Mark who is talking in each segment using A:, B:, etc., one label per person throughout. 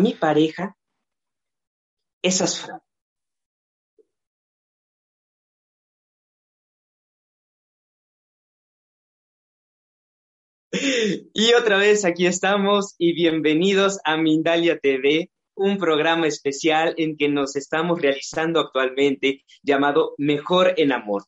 A: mi pareja esas frases. Y otra vez aquí estamos y bienvenidos a Mindalia TV, un programa especial en que nos estamos realizando actualmente llamado Mejor en Amor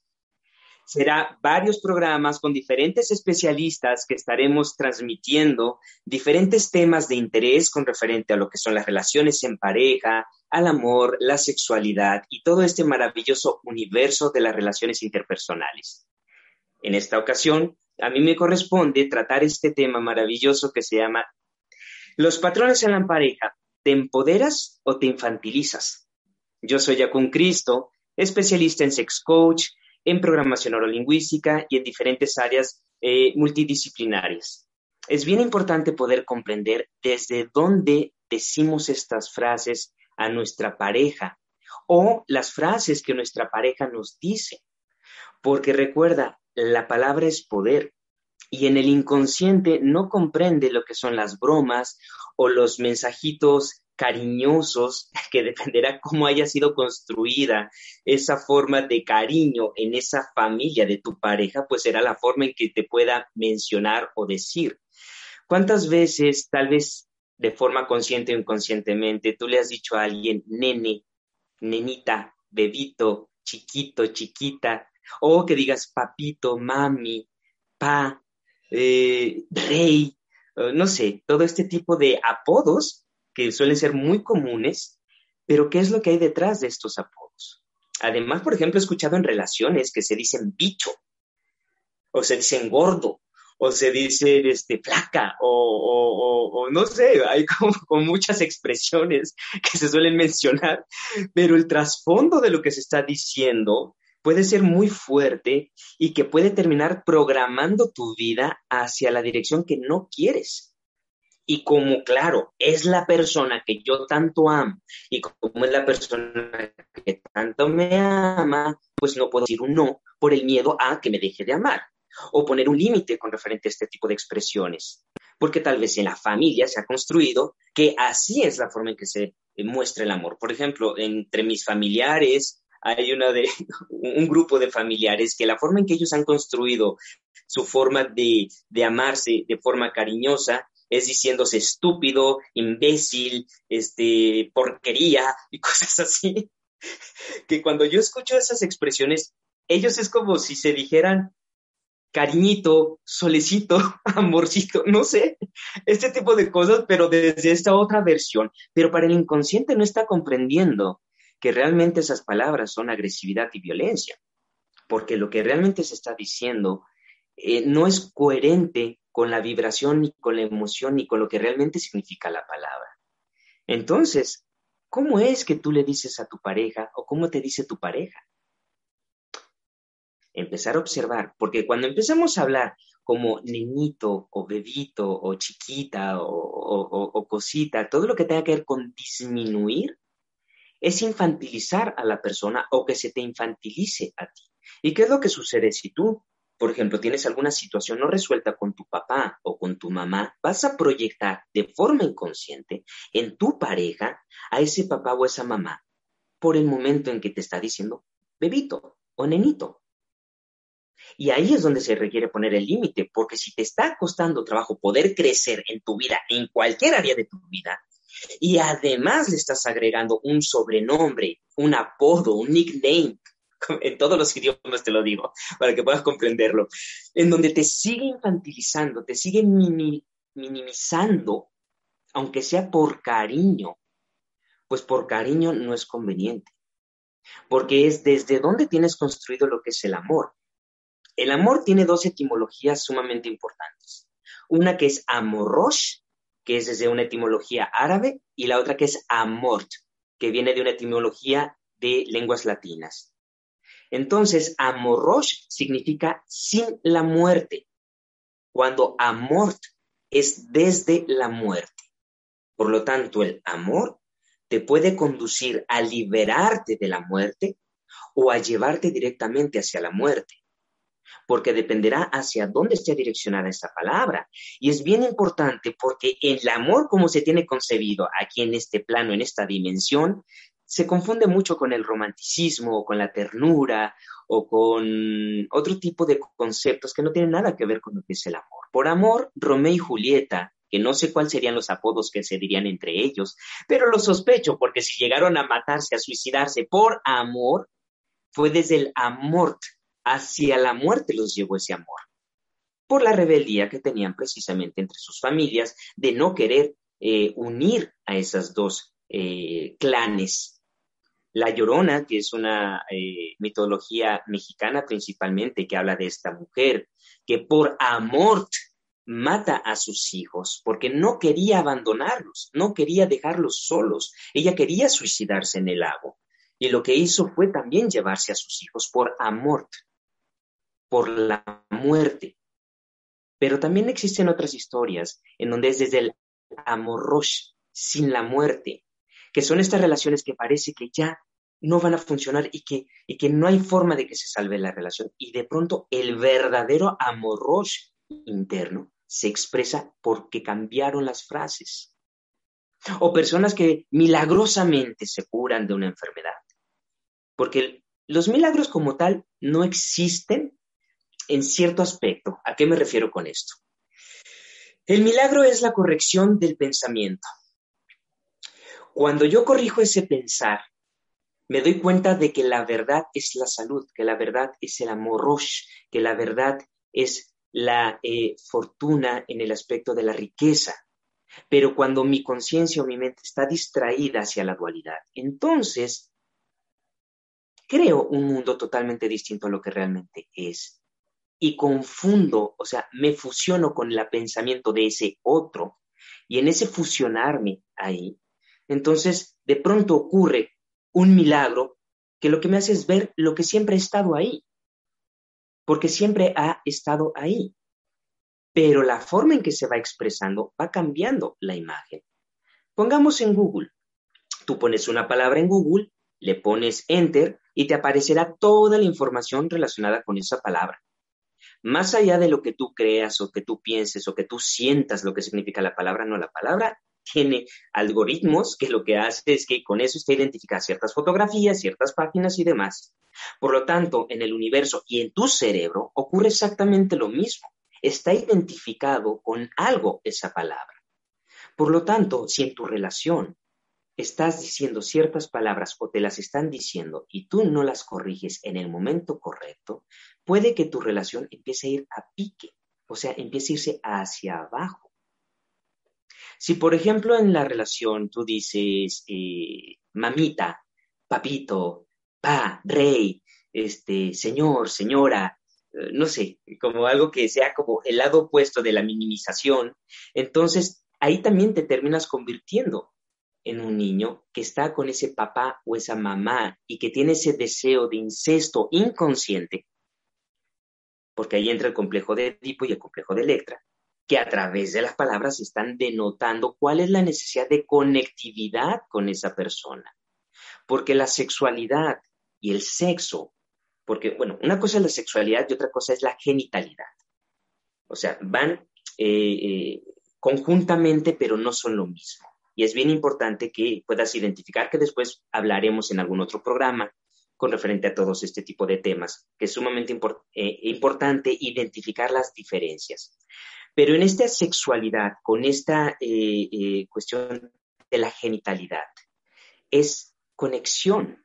A: será varios programas con diferentes especialistas que estaremos transmitiendo diferentes temas de interés con referente a lo que son las relaciones en pareja, al amor, la sexualidad y todo este maravilloso universo de las relaciones interpersonales. En esta ocasión, a mí me corresponde tratar este tema maravilloso que se llama Los patrones en la pareja, ¿te empoderas o te infantilizas? Yo soy Jacun Cristo, especialista en sex coach, en programación neurolingüística y en diferentes áreas eh, multidisciplinarias. Es bien importante poder comprender desde dónde decimos estas frases a nuestra pareja o las frases que nuestra pareja nos dice. Porque recuerda, la palabra es poder y en el inconsciente no comprende lo que son las bromas o los mensajitos cariñosos, que dependerá cómo haya sido construida esa forma de cariño en esa familia de tu pareja, pues será la forma en que te pueda mencionar o decir. ¿Cuántas veces, tal vez de forma consciente o inconscientemente, tú le has dicho a alguien, nene, nenita, bebito, chiquito, chiquita, o que digas papito, mami, pa, eh, rey, eh, no sé, todo este tipo de apodos que suelen ser muy comunes, pero ¿qué es lo que hay detrás de estos apodos? Además, por ejemplo, he escuchado en relaciones que se dicen bicho, o se dicen gordo, o se dice este, flaca, o, no sé, hay como, muchas expresiones que se suelen mencionar, pero el trasfondo de lo que se está diciendo puede ser muy fuerte y que puede terminar programando tu vida hacia la dirección que no quieres. Y como, claro, es la persona que yo tanto amo y como es la persona que tanto me ama, pues no puedo decir un no por el miedo a que me deje de amar o poner un límite con referente a este tipo de expresiones. Porque tal vez en la familia se ha construido que así es la forma en que se muestra el amor. Por ejemplo, entre mis familiares hay una de, un grupo de familiares que la forma en que ellos han construido su forma de, de amarse de forma cariñosa es diciéndose estúpido, imbécil, este, porquería y cosas así. Que cuando yo escucho esas expresiones, ellos es como si se dijeran, cariñito, solecito, amorcito, no sé, este tipo de cosas, pero desde esta otra versión. Pero para el inconsciente no está comprendiendo que realmente esas palabras son agresividad y violencia, porque lo que realmente se está diciendo eh, no es coherente con la vibración, ni con la emoción, ni con lo que realmente significa la palabra. Entonces, ¿cómo es que tú le dices a tu pareja o cómo te dice tu pareja? empezar a observar, porque cuando empezamos a hablar como niñito o bebito o chiquita o, cosita, todo lo que tenga que ver con disminuir, es infantilizar a la persona o que se te infantilice a ti. ¿Y qué es lo que sucede si tú, por ejemplo, tienes alguna situación no resuelta con tu papá o con tu mamá? Vas a proyectar de forma inconsciente en tu pareja a ese papá o esa mamá por el momento en que te está diciendo bebito o nenito. Y ahí es donde se requiere poner el límite, porque si te está costando trabajo poder crecer en tu vida, en cualquier área de tu vida, y además le estás agregando un sobrenombre, un apodo, un nickname, en todos los idiomas te lo digo, para que puedas comprenderlo, en donde te sigue infantilizando, te sigue minimizando, aunque sea por cariño, pues por cariño no es conveniente, porque es desde donde tienes construido lo que es el amor. El amor tiene dos etimologías sumamente importantes. Una que es amorosh, que es desde una etimología árabe, y la otra que es amort, que viene de una etimología de lenguas latinas. Entonces, amorosh significa sin la muerte, cuando amort es desde la muerte. Por lo tanto, el amor te puede conducir a liberarte de la muerte o a llevarte directamente hacia la muerte porque dependerá hacia dónde esté direccionada esa palabra. Y es bien importante porque el amor como se tiene concebido aquí en este plano, en esta dimensión, se confunde mucho con el romanticismo o con la ternura o con otro tipo de conceptos que no tienen nada que ver con lo que es el amor. Por amor, Romeo y Julieta, que no sé cuáles serían los apodos que se dirían entre ellos, pero lo sospecho porque si llegaron a matarse, a suicidarse por amor, fue desde el amor hacia la muerte los llevó ese amor, por la rebeldía que tenían precisamente entre sus familias de no querer eh, unir a esas dos eh, clanes. La Llorona, que es una eh, mitología mexicana principalmente, que habla de esta mujer que por amor mata a sus hijos porque no quería abandonarlos, no quería dejarlos solos, ella quería suicidarse en el lago. Y lo que hizo fue también llevarse a sus hijos por amor por la muerte. Pero también existen otras historias en donde es desde el amor sin la muerte, que son estas relaciones que parece que ya no van a funcionar y que, y que no hay forma de que se salve la relación. Y de pronto el verdadero amor interno se expresa porque cambiaron las frases. O personas que milagrosamente se curan de una enfermedad. Porque los milagros como tal no existen en cierto aspecto. ¿A qué me refiero con esto? El milagro es la corrección del pensamiento. Cuando yo corrijo ese pensar, me doy cuenta de que la verdad es la salud, que la verdad es el amor, que la verdad es la eh, fortuna en el aspecto de la riqueza. Pero cuando mi conciencia o mi mente está distraída hacia la dualidad, entonces creo un mundo totalmente distinto a lo que realmente es y confundo, o sea, me fusiono con el pensamiento de ese otro y en ese fusionarme ahí, entonces de pronto ocurre un milagro que lo que me hace es ver lo que siempre ha estado ahí, porque siempre ha estado ahí, pero la forma en que se va expresando va cambiando la imagen. Pongamos en Google, tú pones una palabra en Google, le pones enter y te aparecerá toda la información relacionada con esa palabra. Más allá de lo que tú creas o que tú pienses o que tú sientas lo que significa la palabra, no, la palabra tiene algoritmos que lo que hace es que con eso usted identifica ciertas fotografías, ciertas páginas y demás. Por lo tanto, en el universo y en tu cerebro ocurre exactamente lo mismo. Está identificado con algo esa palabra. Por lo tanto, si en tu relación estás diciendo ciertas palabras o te las están diciendo y tú no las corriges en el momento correcto, puede que tu relación empiece a ir a pique, o sea, empiece a irse hacia abajo. Si, por ejemplo, en la relación tú dices, eh, mamita, papito, pa, rey, este, señor, señora, eh, no sé, como algo que sea como el lado opuesto de la minimización, entonces ahí también te terminas convirtiendo en un niño que está con ese papá o esa mamá y que tiene ese deseo de incesto inconsciente, porque ahí entra el complejo de Edipo y el complejo de Electra, que a través de las palabras están denotando cuál es la necesidad de conectividad con esa persona. Porque la sexualidad y el sexo, porque, bueno, una cosa es la sexualidad y otra cosa es la genitalidad. O sea, van eh, eh, conjuntamente, pero no son lo mismo. Y es bien importante que puedas identificar, que después hablaremos en algún otro programa con referente a todos este tipo de temas, que es sumamente eh, importante identificar las diferencias. Pero en esta sexualidad, con esta eh, eh, cuestión de la genitalidad, es conexión.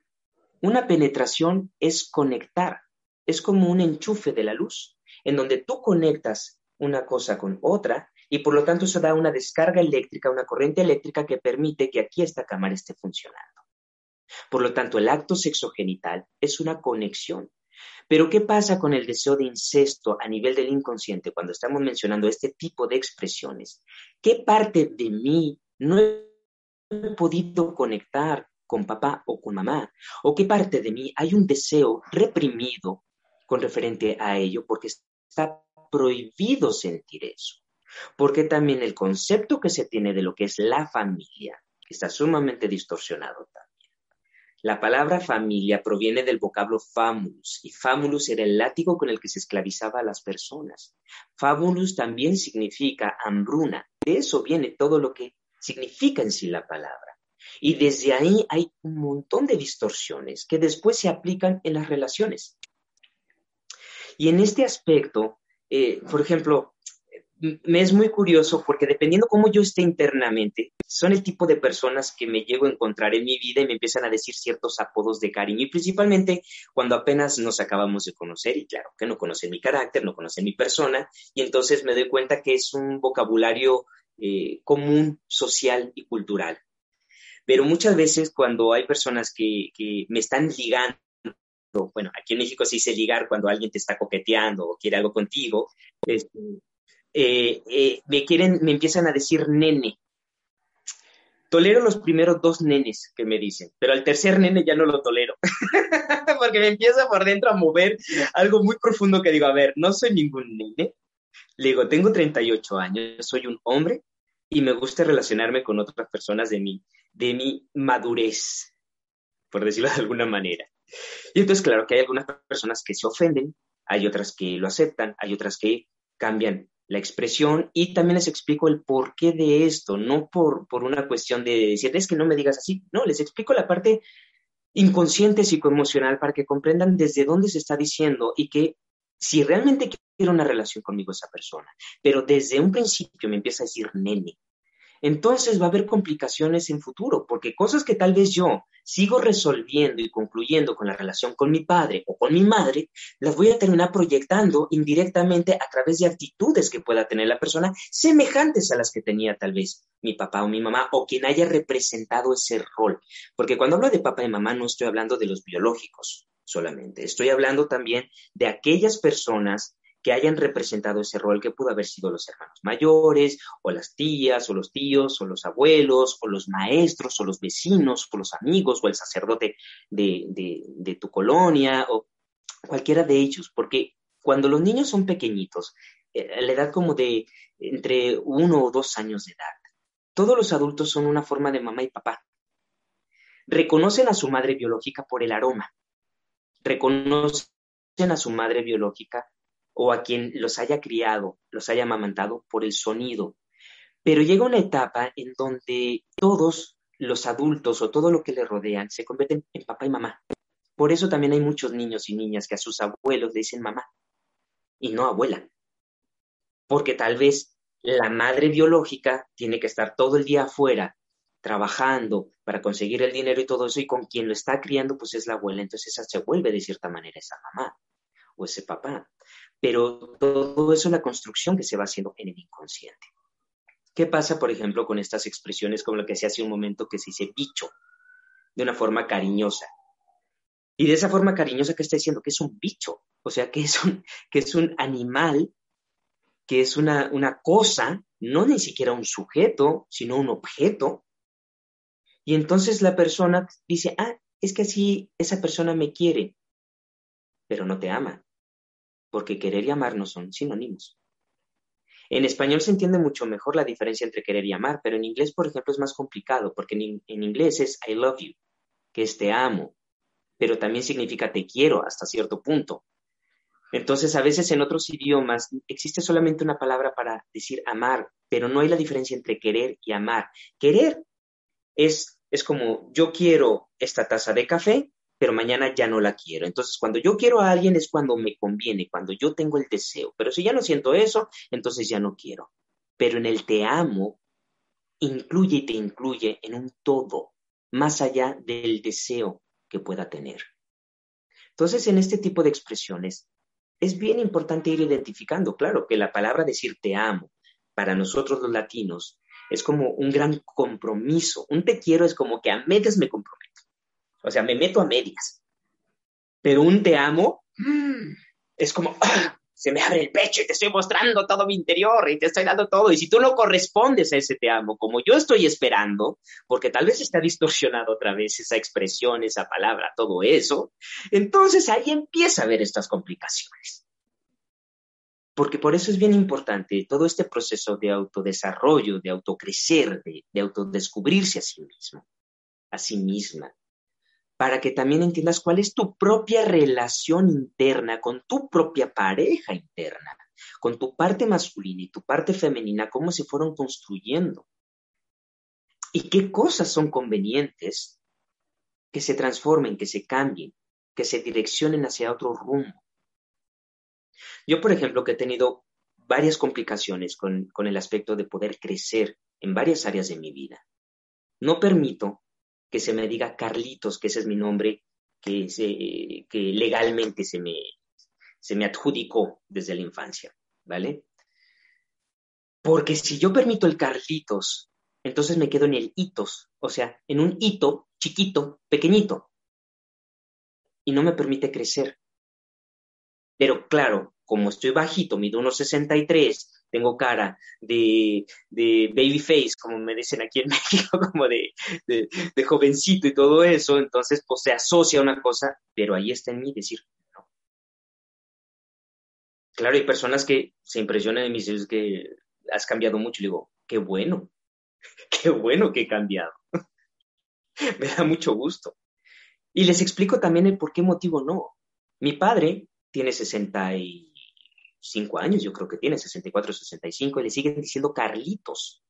A: Una penetración es conectar, es como un enchufe de la luz, en donde tú conectas una cosa con otra y por lo tanto eso da una descarga eléctrica, una corriente eléctrica que permite que aquí esta cámara esté funcionando. Por lo tanto, el acto sexogenital es una conexión. Pero ¿qué pasa con el deseo de incesto a nivel del inconsciente cuando estamos mencionando este tipo de expresiones? ¿Qué parte de mí no he podido conectar con papá o con mamá? ¿O qué parte de mí hay un deseo reprimido con referente a ello porque está prohibido sentir eso? porque también el concepto que se tiene de lo que es la familia está sumamente distorsionado. La palabra familia proviene del vocablo famulus y famulus era el látigo con el que se esclavizaba a las personas. Famulus también significa hambruna. De eso viene todo lo que significa en sí la palabra. Y desde ahí hay un montón de distorsiones que después se aplican en las relaciones. Y en este aspecto, eh, por ejemplo, me es muy curioso porque dependiendo cómo yo esté internamente, son el tipo de personas que me llego a encontrar en mi vida y me empiezan a decir ciertos apodos de cariño y principalmente cuando apenas nos acabamos de conocer y claro que no conocen mi carácter, no conocen mi persona y entonces me doy cuenta que es un vocabulario eh, común, social y cultural. Pero muchas veces cuando hay personas que, me están ligando, bueno, aquí en México se dice ligar cuando alguien te está coqueteando o quiere algo contigo, este, eh, eh, me quieren, me empiezan a decir nene. Tolero los primeros dos nenes que me dicen, pero al tercer nene ya no lo tolero, porque me empieza por dentro a mover algo muy profundo que digo, a ver, no soy ningún nene. Le digo, tengo 38 años, soy un hombre y me gusta relacionarme con otras personas de mi, de mi madurez, por decirlo de alguna manera. Y entonces, claro que hay algunas personas que se ofenden, hay otras que lo aceptan, hay otras que cambian la expresión y también les explico el porqué de esto, no por, por una cuestión de decir, es que no me digas así, no, les explico la parte inconsciente psicoemocional para que comprendan desde dónde se está diciendo y que si realmente quiero una relación conmigo esa persona, pero desde un principio me empieza a decir nene, entonces va a haber complicaciones en futuro, porque cosas que tal vez yo sigo resolviendo y concluyendo con la relación con mi padre o con mi madre, las voy a terminar proyectando indirectamente a través de actitudes que pueda tener la persona semejantes a las que tenía tal vez mi papá o mi mamá o quien haya representado ese rol. Porque cuando hablo de papá y mamá no estoy hablando de los biológicos solamente, estoy hablando también de aquellas personas que hayan representado ese rol que pudo haber sido los hermanos mayores, o las tías, o los tíos, o los abuelos, o los maestros, o los vecinos, o los amigos, o el sacerdote de, tu colonia, o cualquiera de ellos, porque cuando los niños son pequeñitos, eh, la edad como de entre uno o dos años de edad, todos los adultos son una forma de mamá y papá. Reconocen a su madre biológica por el aroma, reconocen a su madre biológica o a quien los haya criado, los haya amamantado por el sonido. Pero llega una etapa en donde todos los adultos o todo lo que le rodean se convierten en papá y mamá. Por eso también hay muchos niños y niñas que a sus abuelos le dicen mamá y no abuela. Porque tal vez la madre biológica tiene que estar todo el día afuera trabajando para conseguir el dinero y todo eso, y con quien lo está criando, pues es la abuela, entonces esa se vuelve de cierta manera esa mamá o ese papá. Pero todo eso es la construcción que se va haciendo en el inconsciente. ¿Qué pasa, por ejemplo, con estas expresiones como lo que se hace un momento que se dice bicho, de una forma cariñosa? Y de esa forma cariñosa que está diciendo que es un bicho, o sea, que es un, que es un animal, que es una, una cosa, no ni siquiera un sujeto, sino un objeto. Y entonces la persona dice, ah, es que así esa persona me quiere, pero no te ama, porque querer y amar no son sinónimos. En español se entiende mucho mejor la diferencia entre querer y amar, pero en inglés, por ejemplo, es más complicado, porque en, inglés es I love you, que es te amo, pero también significa te quiero hasta cierto punto. Entonces, a veces en otros idiomas existe solamente una palabra para decir amar, pero no hay la diferencia entre querer y amar. Querer es, es como yo quiero esta taza de café, pero mañana ya no la quiero. Entonces, cuando yo quiero a alguien es cuando me conviene, cuando yo tengo el deseo. Pero si ya no siento eso, entonces ya no quiero. Pero en el te amo, incluye y te incluye en un todo, más allá del deseo que pueda tener. Entonces, en este tipo de expresiones, es bien importante ir identificando, claro, que la palabra decir te amo, para nosotros los latinos, es como un gran compromiso. Un te quiero es como que a medias me comprometo. O sea, me meto a medias. Pero un te amo mm, es como, ¡ah! se me abre el pecho y te estoy mostrando todo mi interior y te estoy dando todo. Y si tú no correspondes a ese te amo como yo estoy esperando, porque tal vez está distorsionado otra vez esa expresión, esa palabra, todo eso, entonces ahí empieza a haber estas complicaciones. Porque por eso es bien importante todo este proceso de autodesarrollo, de autocrecer, de, de autodescubrirse a sí mismo, a sí misma, para que también entiendas cuál es tu propia relación interna con tu propia pareja interna, con tu parte masculina y tu parte femenina, cómo se fueron construyendo. Y qué cosas son convenientes que se transformen, que se cambien, que se direccionen hacia otro rumbo. Yo, por ejemplo, que he tenido varias complicaciones con, con el aspecto de poder crecer en varias áreas de mi vida. No permito que se me diga Carlitos, que ese es mi nombre que, que legalmente se me, se me adjudicó desde la infancia, ¿vale? Porque si yo permito el Carlitos, entonces me quedo en el hitos, o sea, en un hito chiquito, pequeñito, y no me permite crecer. Pero claro, como estoy bajito, mido unos 63, tengo cara de, de baby face, como me dicen aquí en México, como de, de, jovencito y todo eso, entonces pues se asocia una cosa, pero ahí está en mí decir no. Claro, hay personas que se impresionan de mí, es que has cambiado mucho, y digo, qué bueno, qué bueno que he cambiado. me da mucho gusto. Y les explico también el por qué motivo no. Mi padre tiene 60 y cinco años, yo creo que tiene 64, 65, y le siguen diciendo Carlitos.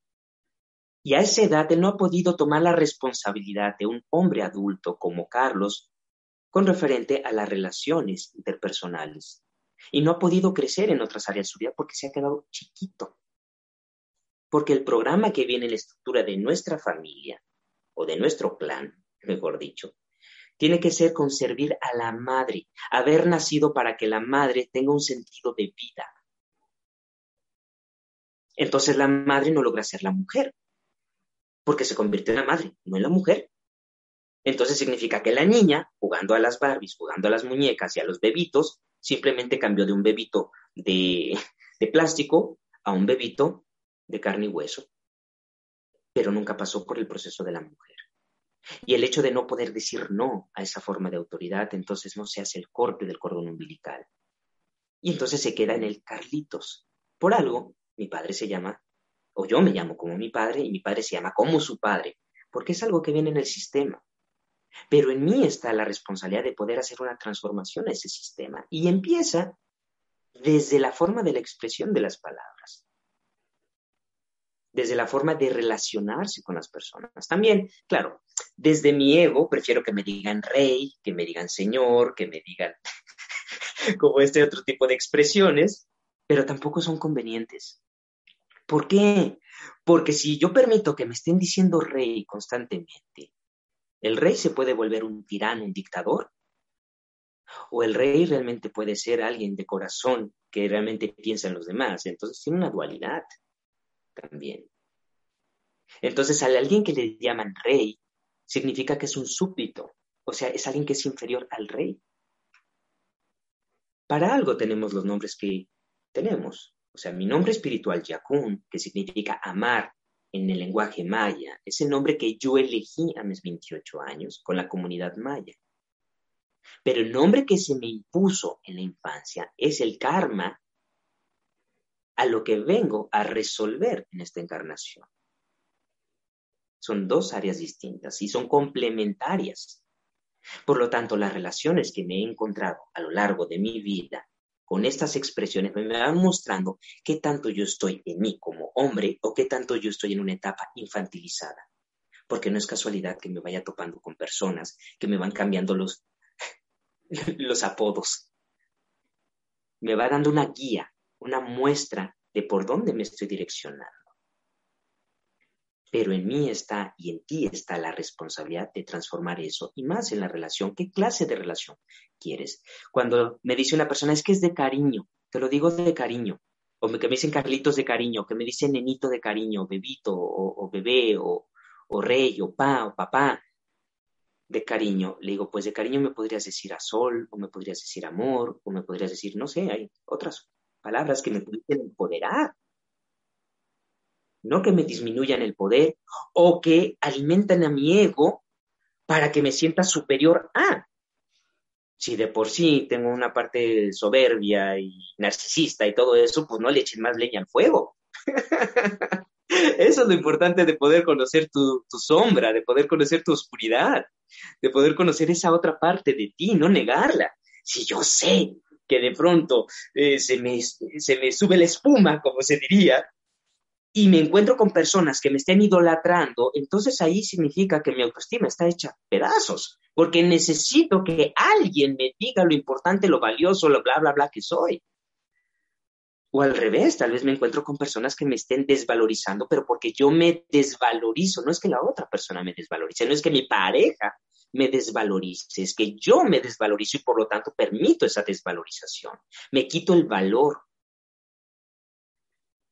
A: Y a esa edad él no ha podido tomar la responsabilidad de un hombre adulto como Carlos con referente a las relaciones interpersonales. Y no ha podido crecer en otras áreas de su vida porque se ha quedado chiquito. Porque el programa que viene en la estructura de nuestra familia, o de nuestro clan, mejor dicho, tiene que ser con servir a la madre, haber nacido para que la madre tenga un sentido de vida. Entonces la madre no logra ser la mujer, porque se convierte en la madre, no en la mujer. Entonces significa que la niña, jugando a las Barbies, jugando a las muñecas y a los bebitos, simplemente cambió de un bebito de, de plástico a un bebito de carne y hueso, pero nunca pasó por el proceso de la mujer. Y el hecho de no poder decir no a esa forma de autoridad, entonces no se hace el corte del cordón umbilical. Y entonces se queda en el Carlitos. Por algo, mi padre se llama, o yo me llamo como mi padre, y mi padre se llama como su padre, porque es algo que viene en el sistema. Pero en mí está la responsabilidad de poder hacer una transformación a ese sistema. Y empieza desde la forma de la expresión de las palabras desde la forma de relacionarse con las personas. También, claro, desde mi ego prefiero que me digan rey, que me digan señor, que me digan como este otro tipo de expresiones, pero tampoco son convenientes. ¿Por qué? Porque si yo permito que me estén diciendo rey constantemente, el rey se puede volver un tirano, un dictador. O el rey realmente puede ser alguien de corazón que realmente piensa en los demás. Entonces tiene una dualidad también. Entonces, a alguien que le llaman rey, significa que es un súbdito, o sea, es alguien que es inferior al rey. Para algo tenemos los nombres que tenemos. O sea, mi nombre espiritual, Yakun, que significa amar en el lenguaje maya, es el nombre que yo elegí a mis 28 años con la comunidad maya. Pero el nombre que se me impuso en la infancia es el karma a lo que vengo a resolver en esta encarnación. Son dos áreas distintas y son complementarias. Por lo tanto, las relaciones que me he encontrado a lo largo de mi vida con estas expresiones me van mostrando qué tanto yo estoy en mí como hombre o qué tanto yo estoy en una etapa infantilizada. Porque no es casualidad que me vaya topando con personas que me van cambiando los, los apodos. Me va dando una guía, una muestra de por dónde me estoy direccionando. Pero en mí está y en ti está la responsabilidad de transformar eso y más en la relación. ¿Qué clase de relación quieres? Cuando me dice una persona es que es de cariño, te lo digo de cariño, o que me dicen Carlitos de cariño, que me dicen nenito de cariño, bebito, o, bebé, o, o, rey, o pa, o papá, de cariño. Le digo, pues de cariño me podrías decir a sol, o me podrías decir amor, o me podrías decir, no sé, hay otras palabras que me pueden empoderar no que me disminuyan el poder o que alimentan a mi ego para que me sienta superior a. Si de por sí tengo una parte soberbia y narcisista y todo eso, pues no le echen más leña al fuego. Eso es lo importante de poder conocer tu, sombra, de poder conocer tu oscuridad, de poder conocer esa otra parte de ti, no negarla. Si yo sé que de pronto eh, se, me, se me sube la espuma, como se diría, y me encuentro con personas que me estén idolatrando, entonces ahí significa que mi autoestima está hecha pedazos, porque necesito que alguien me diga lo importante, lo valioso, lo bla, bla, bla que soy. O al revés, tal vez me encuentro con personas que me estén desvalorizando, pero porque yo me desvalorizo, no es que la otra persona me desvalorice, no es que mi pareja me desvalorice, es que yo me desvalorizo y por lo tanto permito esa desvalorización. Me quito el valor,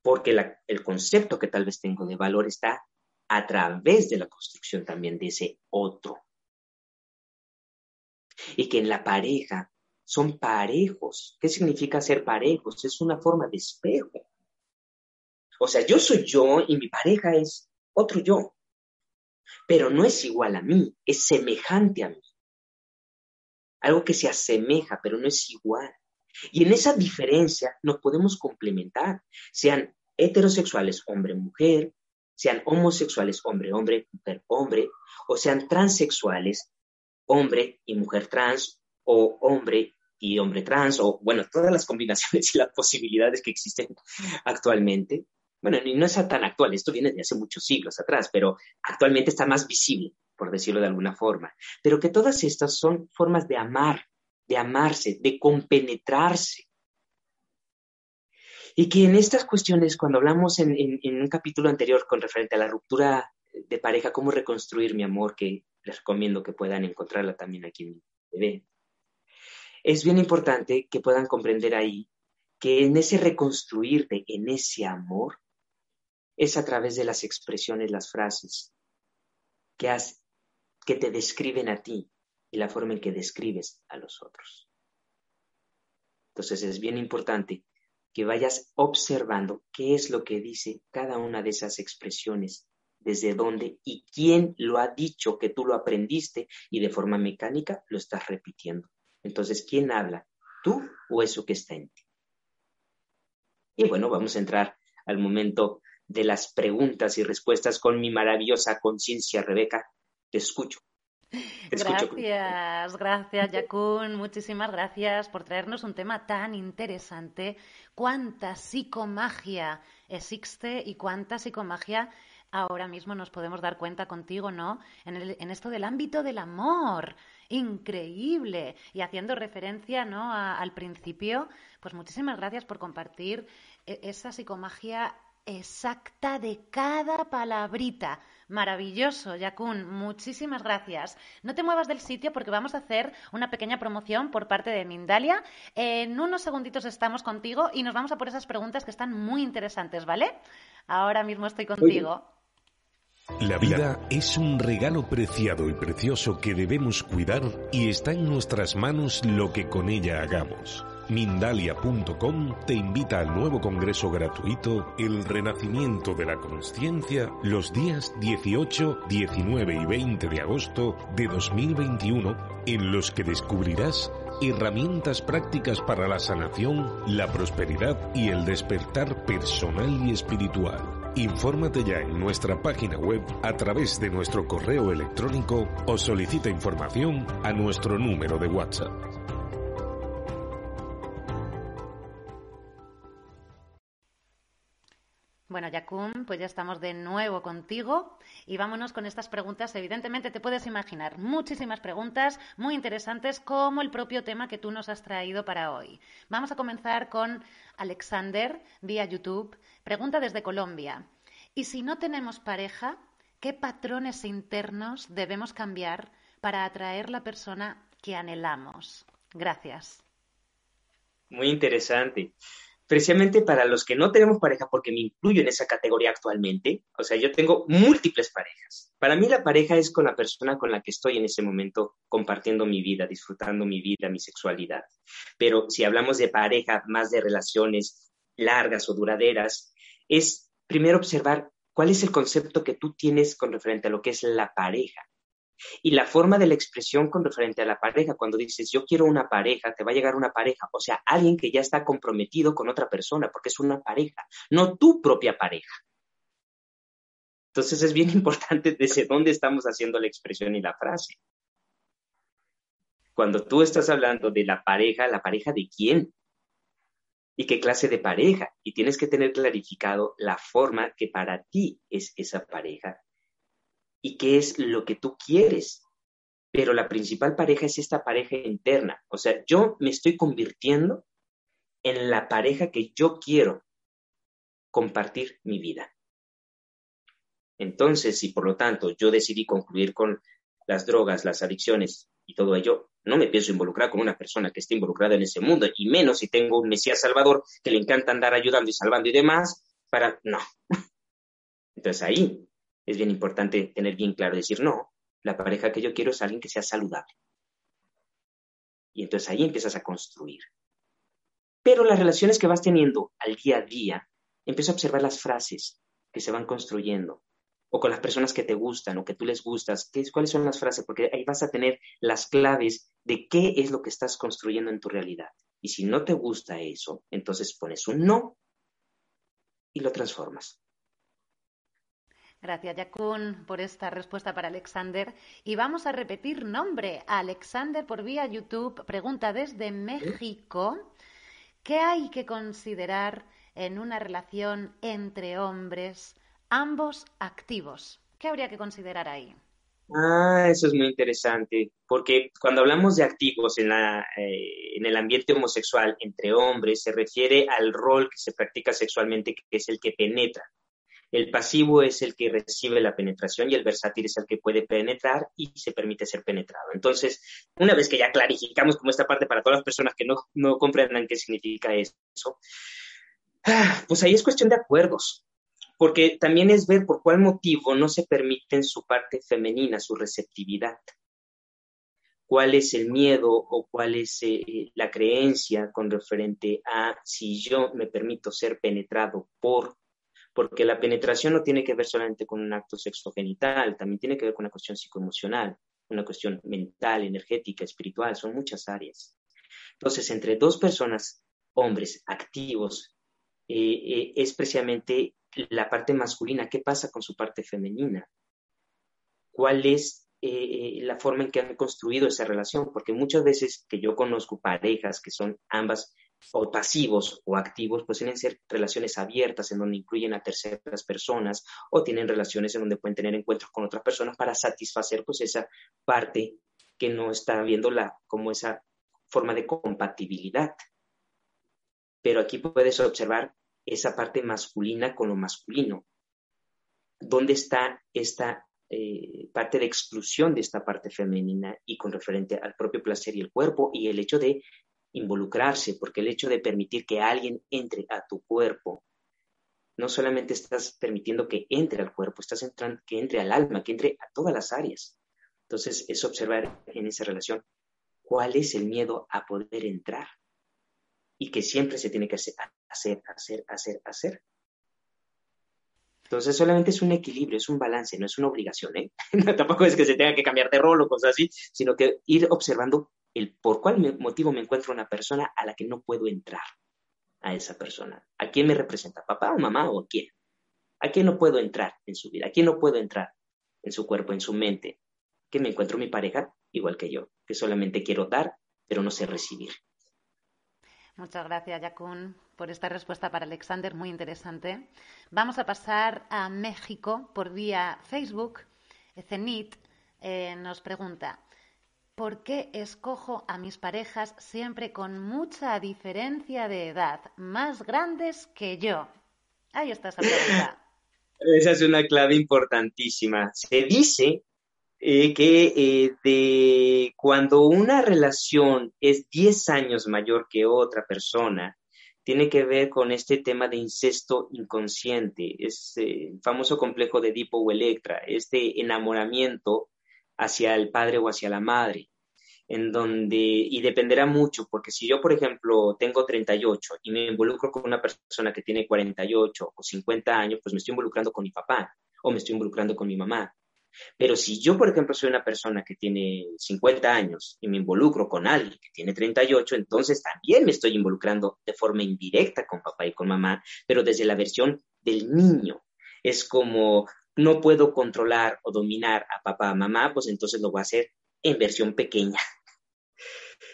A: porque el concepto que tal vez tengo de valor está a través de la construcción también de ese otro. Y que en la pareja son parejos. ¿Qué significa ser parejos? Es una forma de espejo. O sea, yo soy yo y mi pareja es otro yo. Pero no es igual a mí, es semejante a mí. Algo que se asemeja, pero no es igual. Y en esa diferencia nos podemos complementar, sean heterosexuales hombre-mujer, sean homosexuales hombre-hombre, mujer-hombre, o sean transexuales hombre y mujer trans, o hombre y hombre trans, o bueno, todas las combinaciones y las posibilidades que existen actualmente. Bueno, y no es tan actual, esto viene de hace muchos siglos atrás, pero actualmente está más visible, por decirlo de alguna forma. Pero que todas estas son formas de amar, de amarse, de compenetrarse, y que en estas cuestiones, cuando hablamos en, un capítulo anterior con referente a la ruptura de pareja, cómo reconstruir mi amor, que les recomiendo que puedan encontrarla también aquí en TV, es bien importante que puedan comprender ahí que en ese reconstruirte, en ese amor, es a través de las expresiones, las frases que, has, que te describen a ti y la forma en que describes a los otros. Entonces es bien importante que vayas observando qué es lo que dice cada una de esas expresiones, desde dónde y quién lo ha dicho que tú lo aprendiste y de forma mecánica lo estás repitiendo. Entonces, ¿quién habla? ¿Tú o eso que está en ti? Y bueno, vamos a entrar al momento de las preguntas y respuestas con mi maravillosa conciencia, Rebeca. Te escucho.
B: Gracias, gracias, Yakun. Muchísimas gracias por traernos un tema tan interesante. ¿Cuánta psicomagia existe y cuánta psicomagia ahora mismo nos podemos dar cuenta contigo, ¿no? En, esto del ámbito del amor. Increíble. Y haciendo referencia, ¿no? al principio, pues muchísimas gracias por compartir e, esa psicomagia exacta de cada palabrita. Maravilloso, Yakun. Muchísimas gracias. No te muevas del sitio porque vamos a hacer una pequeña promoción por parte de Mindalia. En unos segunditos estamos contigo y nos vamos a por esas preguntas que están muy interesantes, ¿vale? Ahora mismo estoy contigo.
C: La vida es un regalo preciado y precioso que debemos cuidar y está en nuestras manos lo que con ella hagamos. Mindalia.com te invita al nuevo congreso gratuito El Renacimiento de la Consciencia los días 18, 19 y 20 de agosto de 2021 en los que descubrirás herramientas prácticas para la sanación, la prosperidad y el despertar personal y espiritual. Infórmate ya en nuestra página web a través de nuestro correo electrónico o solicita información a nuestro número de WhatsApp.
B: Bueno, Yakun, pues ya estamos de nuevo contigo y vámonos con estas preguntas. Evidentemente te puedes imaginar muchísimas preguntas muy interesantes como el propio tema que tú nos has traído para hoy. Vamos a comenzar con Alexander vía YouTube. Pregunta desde Colombia. ¿Y si no tenemos pareja, qué patrones internos debemos cambiar para atraer la persona que anhelamos? Gracias.
A: Muy interesante precisamente para los que no tenemos pareja, porque me incluyo en esa categoría actualmente, o sea, yo tengo múltiples parejas. Para mí la pareja es con la persona con la que estoy en ese momento compartiendo mi vida, disfrutando mi vida, mi sexualidad. Pero si hablamos de pareja, más de relaciones largas o duraderas, es primero observar cuál es el concepto que tú tienes con referente a lo que es la pareja. Y la forma de la expresión con referente a la pareja, cuando dices yo quiero una pareja, te va a llegar una pareja, o sea, alguien que ya está comprometido con otra persona, porque es una pareja, no tu propia pareja. Entonces es bien importante desde dónde estamos haciendo la expresión y la frase. Cuando tú estás hablando de la pareja, ¿la pareja de quién? ¿Y qué clase de pareja? Y tienes que tener clarificado la forma que para ti es esa pareja y qué es lo que tú quieres. Pero la principal pareja es esta pareja interna. O sea, yo me estoy convirtiendo en la pareja que yo quiero compartir mi vida. Entonces, si por lo tanto yo decidí concluir con las drogas, las adicciones y todo ello, no me pienso involucrar con una persona que esté involucrada en ese mundo, y menos si tengo un Mesías Salvador que le encanta andar ayudando y salvando y demás, para... No. Entonces ahí es bien importante tener bien claro, decir, no, la pareja que yo quiero es alguien que sea saludable. Y entonces ahí empiezas a construir. Pero las relaciones que vas teniendo al día a día, empieza a observar las frases que se van construyendo, o con las personas que te gustan o que tú les gustas, ¿qué, cuáles son las frases, porque ahí vas a tener las claves de qué es lo que estás construyendo en tu realidad. Y si no te gusta eso, entonces pones un no y lo transformas.
B: Gracias, Yakun, por esta respuesta para Alexander. Y vamos a repetir nombre. Alexander por vía YouTube pregunta desde México, ¿qué hay que considerar en una relación entre hombres, ambos activos? ¿Qué habría que considerar ahí?
A: Ah, eso es muy interesante, porque cuando hablamos de activos en, la, eh, en el ambiente homosexual entre hombres, se refiere al rol que se practica sexualmente, que es el que penetra. El pasivo es el que recibe la penetración y el versátil es el que puede penetrar y se permite ser penetrado. Entonces, una vez que ya clarificamos como esta parte para todas las personas que no, no comprendan qué significa eso, ah, pues ahí es cuestión de acuerdos, porque también es ver por cuál motivo no se permite en su parte femenina, su receptividad cuál es el miedo o cuál es eh, la creencia con referente a si yo me permito ser penetrado por porque la penetración no tiene que ver solamente con un acto sexogenital, también tiene que ver con una cuestión psicoemocional, una cuestión mental, energética, espiritual, son muchas áreas. Entonces, entre dos personas, hombres activos, eh, eh, es precisamente la parte masculina. ¿Qué pasa con su parte femenina? ¿Cuál es eh, la forma en que han construido esa relación? Porque muchas veces que yo conozco parejas que son ambas o pasivos o activos, pues tienen ser relaciones abiertas en donde incluyen a terceras personas o tienen relaciones en donde pueden tener encuentros con otras personas para satisfacer pues esa parte que no está viendo la, como esa forma de compatibilidad. Pero aquí puedes observar esa parte masculina con lo masculino. ¿Dónde está esta eh, parte de exclusión de esta parte femenina y con referente al propio placer y el cuerpo y el hecho de involucrarse, porque el hecho de permitir que alguien entre a tu cuerpo, no solamente estás permitiendo que entre al cuerpo, estás entrando, que entre al alma, que entre a todas las áreas. Entonces, es observar en esa relación cuál es el miedo a poder entrar y que siempre se tiene que hacer, hacer, hacer, hacer. Entonces solamente es un equilibrio, es un balance, no es una obligación, ¿eh? Tampoco es que se tenga que cambiar de rol o cosas así, sino que ir observando el por cuál motivo me encuentro una persona a la que no puedo entrar a esa persona. ¿A quién me representa? ¿Papá o mamá o a quién? ¿A quién no puedo entrar en su vida? ¿A quién no puedo entrar en su cuerpo, en su mente? Que me encuentro mi pareja igual que yo, que solamente quiero dar, pero no sé recibir.
B: Muchas gracias, Yakun, por esta respuesta para Alexander, muy interesante. Vamos a pasar a México por vía Facebook. Zenit eh, nos pregunta, ¿por qué escojo a mis parejas siempre con mucha diferencia de edad, más grandes que yo? Ahí está esa pregunta.
A: Esa es una clave importantísima. Se dice eh, que eh, de cuando una relación es 10 años mayor que otra persona, tiene que ver con este tema de incesto inconsciente, es eh, famoso complejo de Edipo o Electra, este enamoramiento hacia el padre o hacia la madre, en donde, y dependerá mucho, porque si yo, por ejemplo, tengo 38 y me involucro con una persona que tiene 48 o 50 años, pues me estoy involucrando con mi papá o me estoy involucrando con mi mamá. Pero si yo, por ejemplo, soy una persona que tiene 50 años y me involucro con alguien que tiene 38, entonces también me estoy involucrando de forma indirecta con papá y con mamá, pero desde la versión del niño. Es como no puedo controlar o dominar a papá o mamá, pues entonces lo voy a hacer en versión pequeña.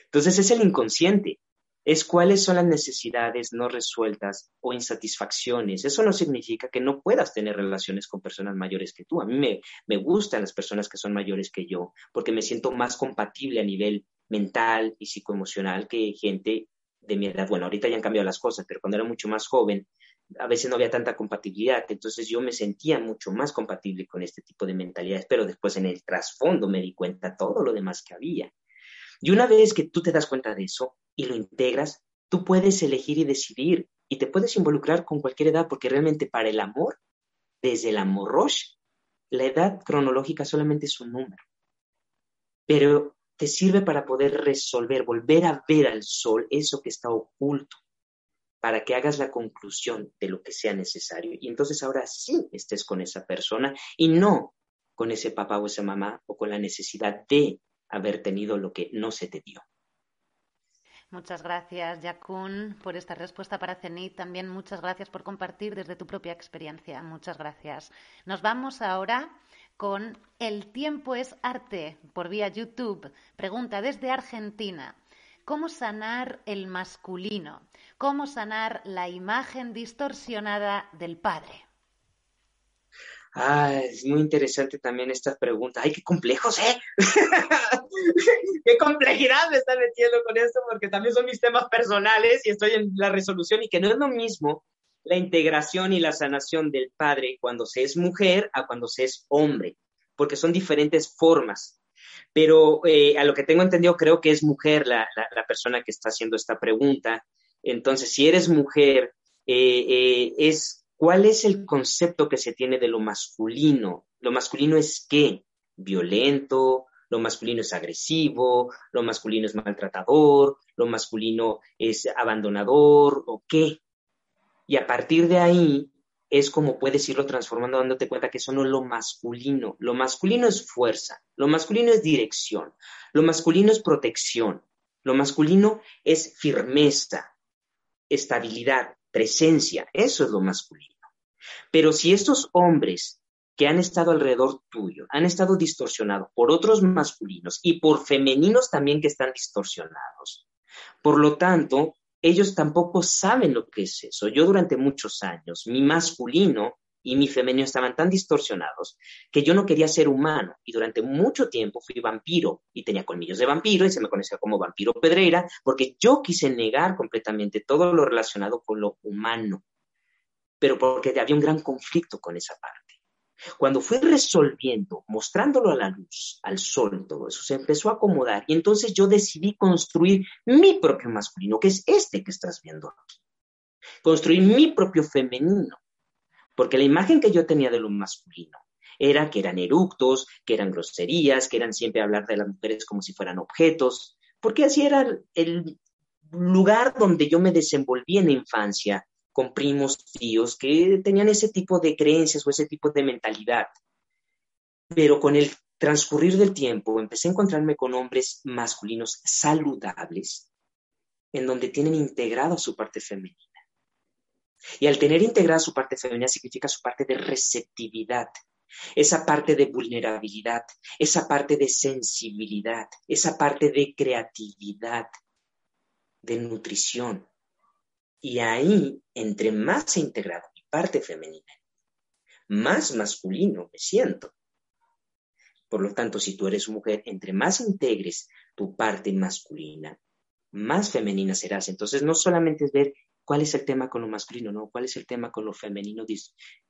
A: Entonces es el inconsciente es cuáles son las necesidades no resueltas o insatisfacciones. Eso no significa que no puedas tener relaciones con personas mayores que tú. A mí me, me gustan las personas que son mayores que yo porque me siento más compatible a nivel mental y psicoemocional que gente de mi edad. Bueno, ahorita ya han cambiado las cosas, pero cuando era mucho más joven, a veces no había tanta compatibilidad, entonces yo me sentía mucho más compatible con este tipo de mentalidades, pero después en el trasfondo me di cuenta todo lo demás que había. Y una vez que tú te das cuenta de eso y lo integras, tú puedes elegir y decidir y te puedes involucrar con cualquier edad porque realmente para el amor, desde el amor Rosh, la edad cronológica solamente es un número. Pero te sirve para poder resolver, volver a ver al sol eso que está oculto, para que hagas la conclusión de lo que sea necesario. Y entonces ahora sí estés con esa persona y no con ese papá o esa mamá o con la necesidad de haber tenido lo que no se te dio.
B: Muchas gracias, Yakun, por esta respuesta para Cenit. También muchas gracias por compartir desde tu propia experiencia. Muchas gracias. Nos vamos ahora con El tiempo es arte por vía YouTube. Pregunta desde Argentina. ¿Cómo sanar el masculino? ¿Cómo sanar la imagen distorsionada del padre?
A: Ah, es muy interesante también esta pregunta. ¡Ay, qué complejos, eh! ¡Qué complejidad me está metiendo con esto! Porque también son mis temas personales y estoy en la resolución y que no es lo mismo la integración y la sanación del padre cuando se es mujer a cuando se es hombre, porque son diferentes formas. Pero eh, a lo que tengo entendido, creo que es mujer la, persona que está haciendo esta pregunta. Entonces, si eres mujer, eh, eh, es ¿Cuál es el concepto que se tiene de lo masculino? Lo masculino es qué? Violento, lo masculino es agresivo, lo masculino es maltratador, lo masculino es abandonador o qué. Y a partir de ahí es como puedes irlo transformando dándote cuenta que eso no es lo masculino. Lo masculino es fuerza, lo masculino es dirección, lo masculino es protección, lo masculino es firmeza, estabilidad, presencia. Eso es lo masculino. Pero si estos hombres que han estado alrededor tuyo han estado distorsionados por otros masculinos y por femeninos también que están distorsionados, por lo tanto, ellos tampoco saben lo que es eso. Yo durante muchos años, mi masculino y mi femenino estaban tan distorsionados que yo no quería ser humano y durante mucho tiempo fui vampiro y tenía colmillos de vampiro y se me conocía como vampiro pedrera porque yo quise negar completamente todo lo relacionado con lo humano pero porque había un gran conflicto con esa parte. Cuando fui resolviendo, mostrándolo a la luz, al sol, todo eso se empezó a acomodar y entonces yo decidí construir mi propio masculino, que es este que estás viendo aquí. Construir mi propio femenino, porque la imagen que yo tenía de lo masculino era que eran eructos, que eran groserías, que eran siempre hablar de las mujeres como si fueran objetos, porque así era el lugar donde yo me desenvolví en la infancia, con primos, tíos, que tenían ese tipo de creencias o ese tipo de mentalidad. Pero con el transcurrir del tiempo empecé a encontrarme con hombres masculinos saludables, en donde tienen integrada su parte femenina. Y al tener integrada su parte femenina significa su parte de receptividad, esa parte de vulnerabilidad, esa parte de sensibilidad, esa parte de creatividad, de nutrición. Y ahí, entre más integrado mi parte femenina, más masculino me siento. Por lo tanto, si tú eres mujer, entre más integres tu parte masculina, más femenina serás. Entonces, no solamente es ver cuál es el tema con lo masculino, no, cuál es el tema con lo femenino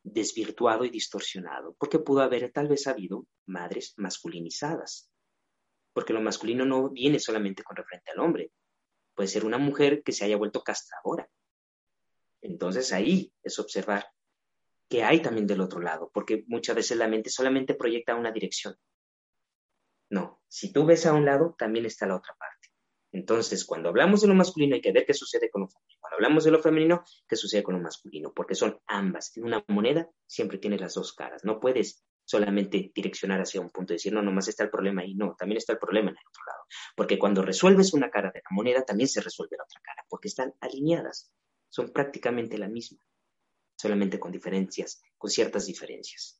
A: desvirtuado y distorsionado, porque pudo haber tal vez habido madres masculinizadas, porque lo masculino no viene solamente con referente al hombre, puede ser una mujer que se haya vuelto castradora, entonces ahí es observar que hay también del otro lado, porque muchas veces la mente solamente proyecta una dirección. No, si tú ves a un lado, también está la otra parte. Entonces, cuando hablamos de lo masculino, hay que ver qué sucede con lo femenino. Cuando hablamos de lo femenino, qué sucede con lo masculino, porque son ambas. En una moneda siempre tiene las dos caras. No puedes solamente direccionar hacia un punto y decir, no, nomás está el problema ahí. No, también está el problema en el otro lado. Porque cuando resuelves una cara de la moneda, también se resuelve la otra cara, porque están alineadas son prácticamente la misma, solamente con diferencias, con ciertas diferencias.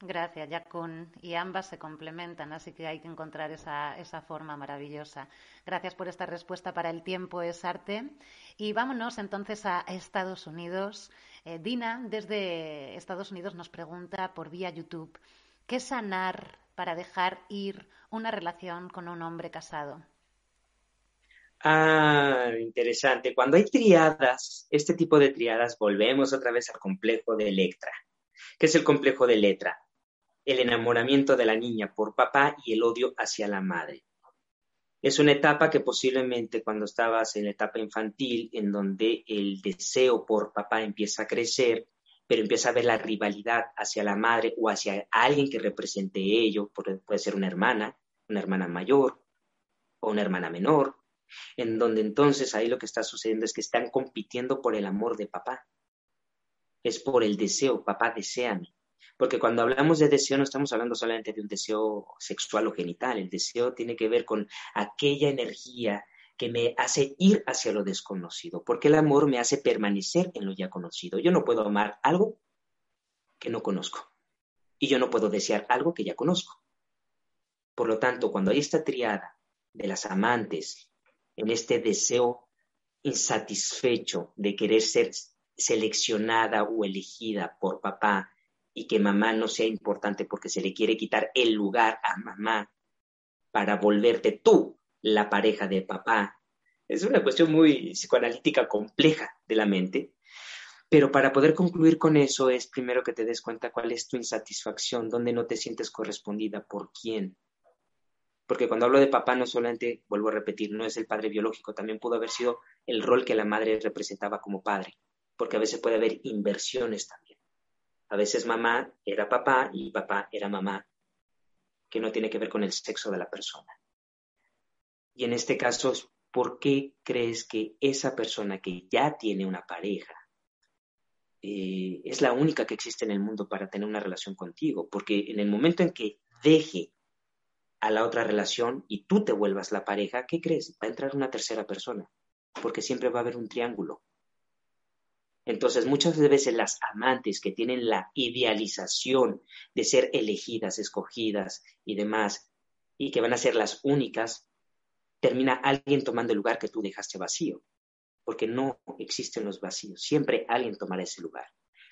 B: Gracias, Jacun. Y ambas se complementan, así que hay que encontrar esa, esa, forma maravillosa. Gracias por esta respuesta para el tiempo es arte. Y vámonos entonces a Estados Unidos. Eh, Dina, desde Estados Unidos, nos pregunta por vía YouTube, ¿qué sanar para dejar ir una relación con un hombre casado?
A: Ah, interesante. Cuando hay triadas, este tipo de triadas, volvemos otra vez al complejo de Electra. ¿Qué es el complejo de Electra? El enamoramiento de la niña por papá y el odio hacia la madre. Es una etapa que posiblemente cuando estabas en la etapa infantil, en donde el deseo por papá empieza a crecer, pero empieza a ver la rivalidad hacia la madre o hacia alguien que represente ello, puede ser una hermana, una hermana mayor o una hermana menor, en donde entonces ahí lo que está sucediendo es que están compitiendo por el amor de papá. Es por el deseo, papá, deséame. Porque cuando hablamos de deseo no estamos hablando solamente de un deseo sexual o genital, el deseo tiene que ver con aquella energía que me hace ir hacia lo desconocido, porque el amor me hace permanecer en lo ya conocido. Yo no puedo amar algo que no conozco y yo no puedo desear algo que ya conozco. Por lo tanto, cuando hay esta triada de las amantes en este deseo insatisfecho de querer ser seleccionada o elegida por papá y que mamá no sea importante porque se le quiere quitar el lugar a mamá para volverte tú la pareja de papá. Es una cuestión muy psicoanalítica compleja de la mente, pero para poder concluir con eso es primero que te des cuenta cuál es tu insatisfacción, dónde no te sientes correspondida, por quién, porque cuando hablo de papá no solamente, vuelvo a repetir, no es el padre biológico, también pudo haber sido el rol que la madre representaba como padre, porque a veces puede haber inversiones también. A veces mamá era papá y papá era mamá, que no tiene que ver con el sexo de la persona. Y en este caso, ¿por qué crees que esa persona que ya tiene una pareja eh, es la única que existe en el mundo para tener una relación contigo? Porque en el momento en que deje a la otra relación y tú te vuelvas la pareja, ¿qué crees? Va a entrar una tercera persona, porque siempre va a haber un triángulo. Entonces, muchas veces las amantes que tienen la idealización de ser elegidas, escogidas y demás, y que van a ser las únicas, termina alguien tomando el lugar que tú dejaste vacío, porque no existen los vacíos, siempre alguien tomará ese lugar.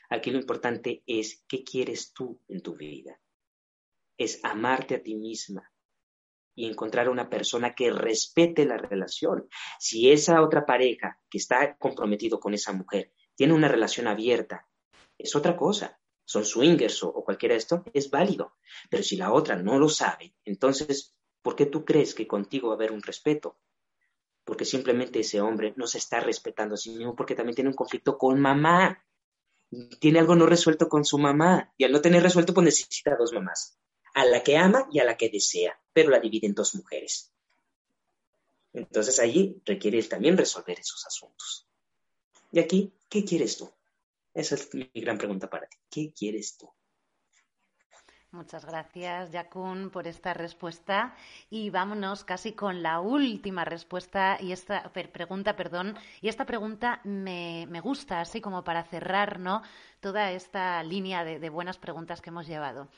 A: Aquí lo importante es qué quieres tú en tu vida. Es amarte a ti misma, y encontrar una persona que respete la relación. Si esa otra pareja que está comprometido con esa mujer tiene una relación abierta, es otra cosa. Son swingers o, o cualquiera de esto, es válido. Pero si la otra no lo sabe, entonces, ¿por qué tú crees que contigo va a haber un respeto? Porque simplemente ese hombre no se está respetando a sí mismo porque también tiene un conflicto con mamá. Tiene algo no resuelto con su mamá. Y al no tener resuelto, pues necesita dos mamás. A la que ama y a la que desea. Pero la divide en dos mujeres. Entonces allí requiere también resolver esos asuntos. Y aquí, ¿qué quieres tú? Esa es mi gran pregunta para ti. ¿Qué quieres tú?
B: Muchas gracias, Yakun, por esta respuesta. Y vámonos casi con la última respuesta y esta pregunta, perdón. Y esta pregunta me, me, gusta, así como para cerrar ¿no? toda esta línea de buenas preguntas que hemos llevado.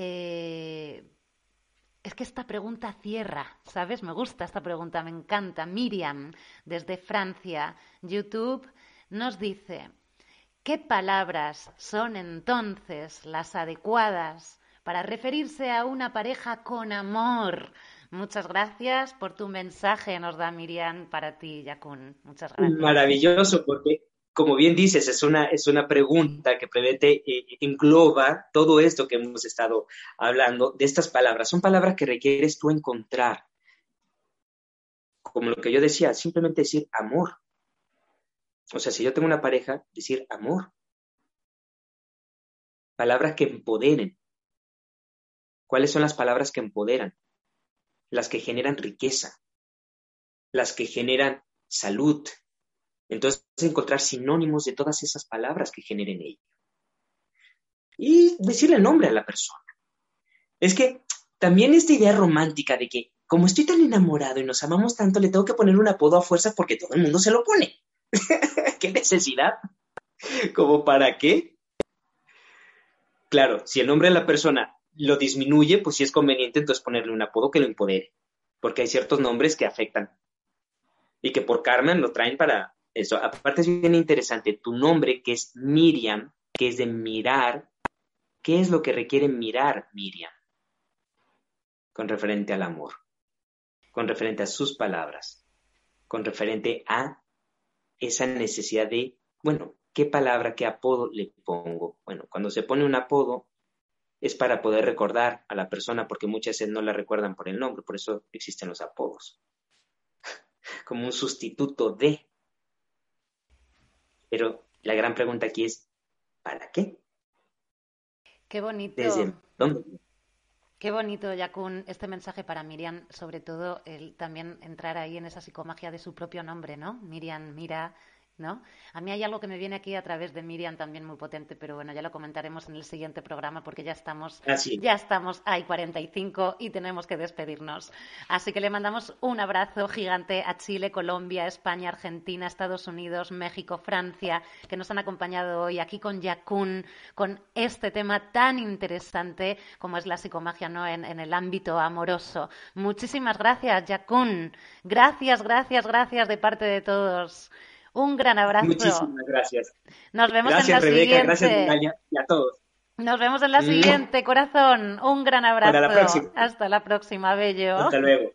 B: Eh, es que esta pregunta cierra, ¿sabes? Me gusta esta pregunta, me encanta. Miriam, desde Francia, YouTube, nos dice, ¿qué palabras son entonces las adecuadas para referirse a una pareja con amor? Muchas gracias por tu mensaje, nos da Miriam para ti, Yakun. Muchas gracias.
A: Maravilloso, porque como bien dices, es una, es una pregunta que prevete, eh, engloba todo esto que hemos estado hablando de estas palabras. Son palabras que requieres tú encontrar. Como lo que yo decía, simplemente decir amor. O sea, si yo tengo una pareja, decir amor. Palabras que empoderen. ¿Cuáles son las palabras que empoderan? Las que generan riqueza, las que generan salud, entonces, encontrar sinónimos de todas esas palabras que generen ello. Y decirle nombre a la persona. Es que también esta idea romántica de que, como estoy tan enamorado y nos amamos tanto, le tengo que poner un apodo a fuerza porque todo el mundo se lo pone. ¿Qué necesidad? ¿Como para qué? Claro, si el nombre de la persona lo disminuye, pues sí es conveniente entonces ponerle un apodo que lo empodere, porque hay ciertos nombres que afectan y que por Carmen lo traen para, eso. Aparte es bien interesante, tu nombre que es Miriam, que es de mirar, ¿qué es lo que requiere mirar Miriam? Con referente al amor, con referente a sus palabras, con referente a esa necesidad de, bueno, ¿qué palabra, qué apodo le pongo? Bueno, cuando se pone un apodo es para poder recordar a la persona, porque muchas veces no la recuerdan por el nombre, por eso existen los apodos, como un sustituto de. Pero la gran pregunta aquí es, ¿para qué?
B: Qué bonito.
A: ¿Desde dónde?
B: Qué bonito, Yakun, este mensaje para Miriam, sobre todo el también entrar ahí en esa psicomagia de su propio nombre, ¿no? Miriam mira, ¿no? A mí hay algo que me viene aquí a través de Miriam también muy potente, pero bueno, ya lo comentaremos en el siguiente programa porque ya estamos,
A: Así.
B: ya estamos ahí 45 y tenemos que despedirnos. Así que le mandamos un abrazo gigante a Chile, Colombia, España, Argentina, Estados Unidos, México, Francia, que nos han acompañado hoy aquí con Yakun, con este tema tan interesante como es la psicomagia ¿no? en, en el ámbito amoroso. Muchísimas gracias, Yakun. Gracias, gracias, gracias de parte de todos. Un gran abrazo.
A: Muchísimas gracias.
B: Nos vemos
A: gracias,
B: en la
A: Rebeca,
B: siguiente.
A: Gracias, Natalia, y a todos.
B: Nos vemos en la siguiente, corazón. Un gran abrazo.
A: Para la próxima.
B: Hasta la próxima, bello.
A: Hasta luego.